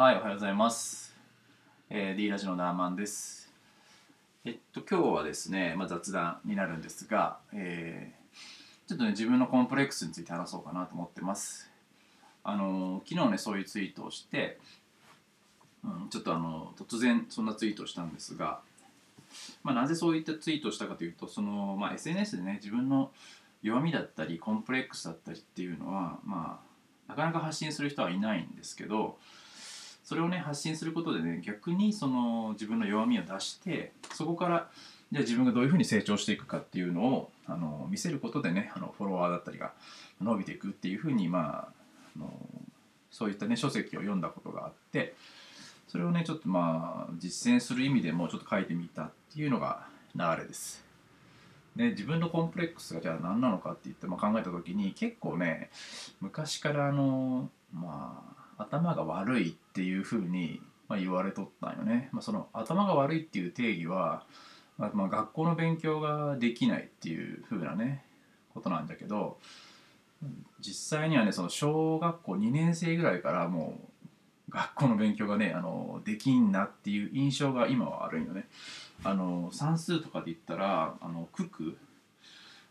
はい、おはようございます。えー、D ラジオのダーマンです。えっと、今日はですね、まあ、雑談になるんですが、えーちょっとね、自分のコンプレックスについて話そうかなと思ってます。あのー昨日ね、そういうツイートをして、うん、ちょっとあの突然そんなツイートをしたんですが、まあ、なぜそういったツイートをしたかというと、その、まあ、SNS でね、自分の弱みだったり、コンプレックスだったりっていうのは、まあ、なかなか発信する人はいないんですけど、それをね発信することでね逆にその自分の弱みを出してそこからじゃあ自分がどういうふうに成長していくかっていうのをあの見せることでねあのフォロワーだったりが伸びていくっていうふうにまああのそういったね書籍を読んだことがあってそれをねちょっとまあ実践する意味でもちょっと書いてみたっていうのが流れです。で自分のコンプレックスがじゃあ何なのかって言って、まあ、考えた時に結構ね昔からあのまあ頭が悪いっていうふうに、まあ、言われとったんよね。まあ、その頭が悪いっていう定義は、まあ、まあ学校の勉強ができないっていうふうなねことなんだけど実際にはねその小学校2年生ぐらいからもう学校の勉強がねあのできんなっていう印象が今はあるんよね。あの算数とかで言ったらあの九九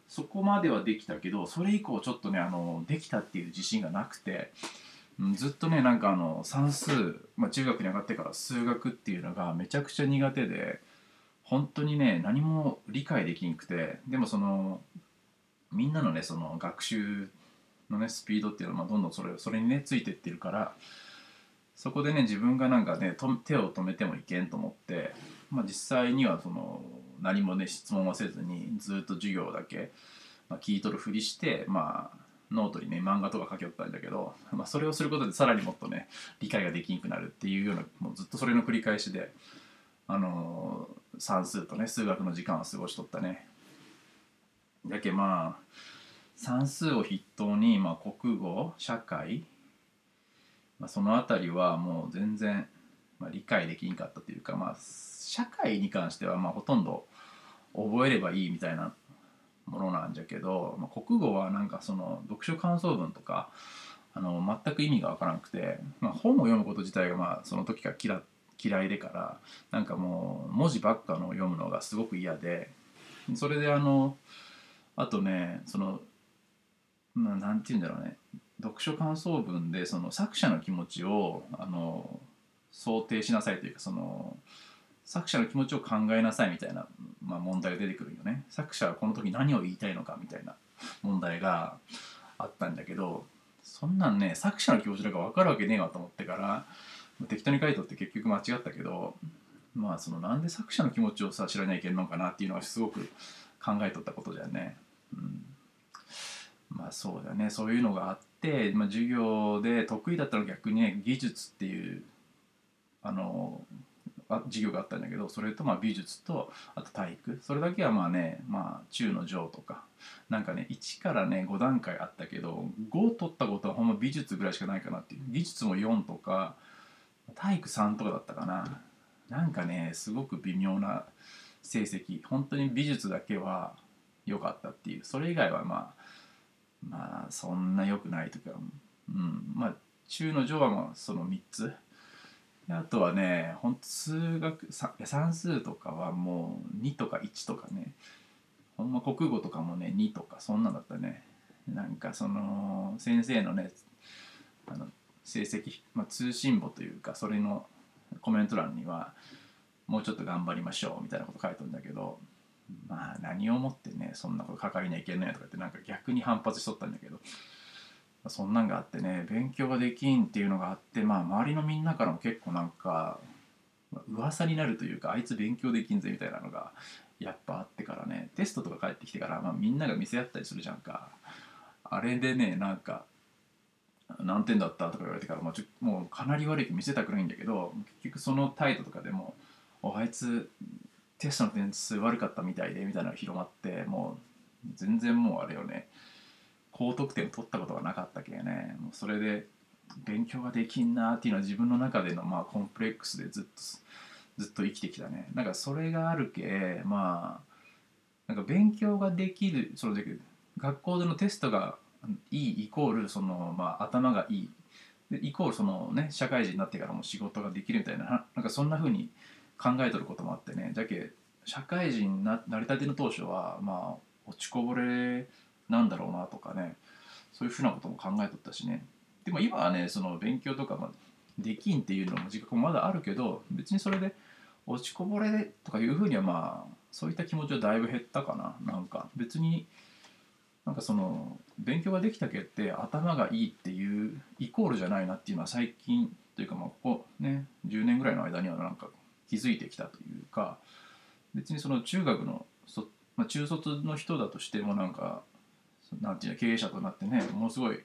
そこまではできたけどそれ以降ちょっとねあのできたっていう自信がなくてうんずっとねなんかあの算数、まあ、中学に上がってから数学っていうのがめちゃくちゃ苦手で本当にね何も理解できんくてでもそのみんなのねその学習のねスピードっていうのはどんどんそれそれにねついてってるからそこでね自分がなんかね手を止めてもいけんと思って、まあ、実際にはその何もね質問はせずにずっと授業だけ、まあ、聞いとるふりしてまあノートにね漫画とか書きよったんだけど、まあ、それをすることでさらにもっとね理解ができんくなるっていうようなもうずっとそれの繰り返しであのー算数とね数学の時間を過ごしとったね。だけまあ算数を筆頭に、まあ、国語社会、まあ、その辺りはもう全然、まあ、理解できんかったというか、まあ、社会に関してはまあほとんど覚えればいいみたいなものなんじゃけど、まあ、国語はなんかその読書感想文とかあの全く意味がわからなくて、まあ、本を読むこと自体がまあその時から嫌嫌いでからなんかもう文字ばっかの読むのがすごく嫌でそれであのあとねそのななんて言うんだろうね読書感想文でその作者の気持ちをあの想定しなさいというかその作者の気持ちを考えなさいみたいな、まあ、問題が出てくるよね。作者はこの時何を言いたいのかみたいな問題があったんだけどそんなんね作者の気持ちなんか分かるわけねえわと思ってから適当に書いとって結局間違ったけどまあそのなんで作者の気持ちをさ知らなきゃいけんのかなっていうのはすごく考えとったことだよね。うん、まあそうだね。そういうのがあって、まあ、授業で得意だったら逆にね技術っていうあの授業があったんだけどそれとまあ美術とあと体育。それだけはまあねまあ中の上とかなんかね1からね5段階あったけど5取ったことはほんま美術ぐらいしかないかなっていう。技術も4とか体育3とかだったかな。なんかねすごく微妙な成績。本当に美術だけは良かったっていう。それ以外はまあまあそんな良くないとか。うん。まあ中の上はまあその3つ。あとはねほんと数学算数とかはもう2とか1とかね。ほんま国語とかもね2とかそんなんだったね。なんかその先生のねあの成績、まあ、通信簿というかそれのコメント欄にはもうちょっと頑張りましょうみたいなこと書いてるんだけどまあ何をもってねそんなこと書かりにゃいけないとかってなんか逆に反発しとったんだけど。そんなんがあってね勉強ができんっていうのがあってまあ周りのみんなからも結構なんか噂になるというかあいつ勉強できんぜみたいなのがやっぱあってからねテストとか帰ってきてから、まあ、みんなが見せ合ったりするじゃんか。あれでねなんか何点だったとか言われてからもうちょもうかなり悪いって見せたくないんだけど結局その態度とかでも「あいつテストの点数悪かったみたいで」みたいなのが広まってもう全然もうあれよね。高得点を取ったことがなかったけね。もうそれで勉強ができんなっていうのは自分の中でのまあコンプレックスでずっとずっと生きてきたね。なんかそれがあるけまあなんか勉強ができるその学校でのテストがいいイコールその、まあ、頭がいい。でイコールそのね社会人になってからも仕事ができるみたいななんかそんな風に考えとることもあってね。じゃけ社会人ななりたての当初はまあ落ちこぼれなんだろうなとかね。そういうふうなことも考えとったしね。でも今はねその勉強とか、ま、できんっていうのも自覚もまだあるけど別にそれで落ちこぼれとかいうふうにはまあそういった気持ちはだいぶ減ったかな。なんか別になんかその勉強ができたけって頭がいいっていうイコールじゃないなっていうのは最近というかまあここね10年ぐらいの間にはなんか気づいてきたというか別にその中学のそ、まあ、中卒の人だとしてもなんかなんていう経営者となってねものすごい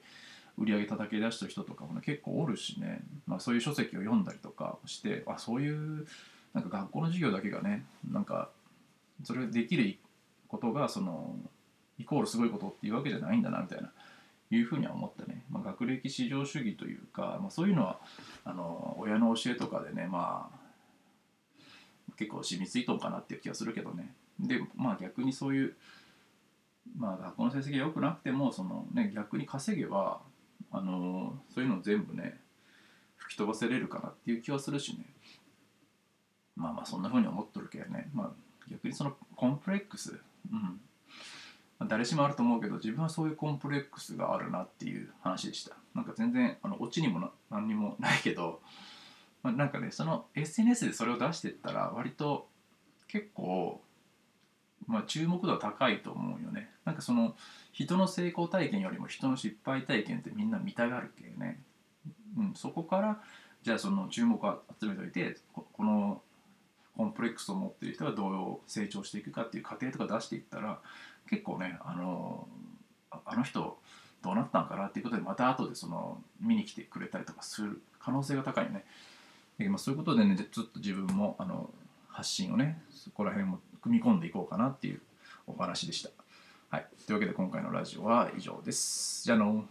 売り上げ叩き出した人とかも、ね、結構おるしね、まあ、そういう書籍を読んだりとかしてあそういうなんか学校の授業だけがねなんかそれできることがそのイコールすごいことっていうわけじゃないんだなみたいないうふうには思ったね、まあ、学歴至上主義というか、まあ、そういうのはあの親の教えとかでねまあ結構染みついとんかなっていう気がするけどね。でまあ逆にそういうまあ学校の成績が良くなくてもその、ね、逆に稼げばあのそういうのを全部ね吹き飛ばせれるかなっていう気はするしね。まあまあそんなふうに思っとるけどね。まあ逆にそのコンプレックス。うん。誰しもあると思うけど自分はそういうコンプレックスがあるなっていう話でした。なんか全然あのオチにもな何にもないけど、まあ、なんかねその SNS でそれを出してったら割と結構、まあ、注目度は高いと思うよねなんかその人の成功体験よりも人の失敗体験ってみんな見たがるけね、うん、そこからじゃあその注目を集めておいてこのコンプレックスを持ってる人がどう成長していくかっていう過程とか出していったら結構ねあのあの人どうなったんかなっていうことでまた後でその見に来てくれたりとかする可能性が高いよね。でまあ、そういうことでねちょっと自分もあの発信をねそこら辺も組み込んでいこうかなっていうお話でした。はい、というわけで今回のラジオは以上です。じゃあの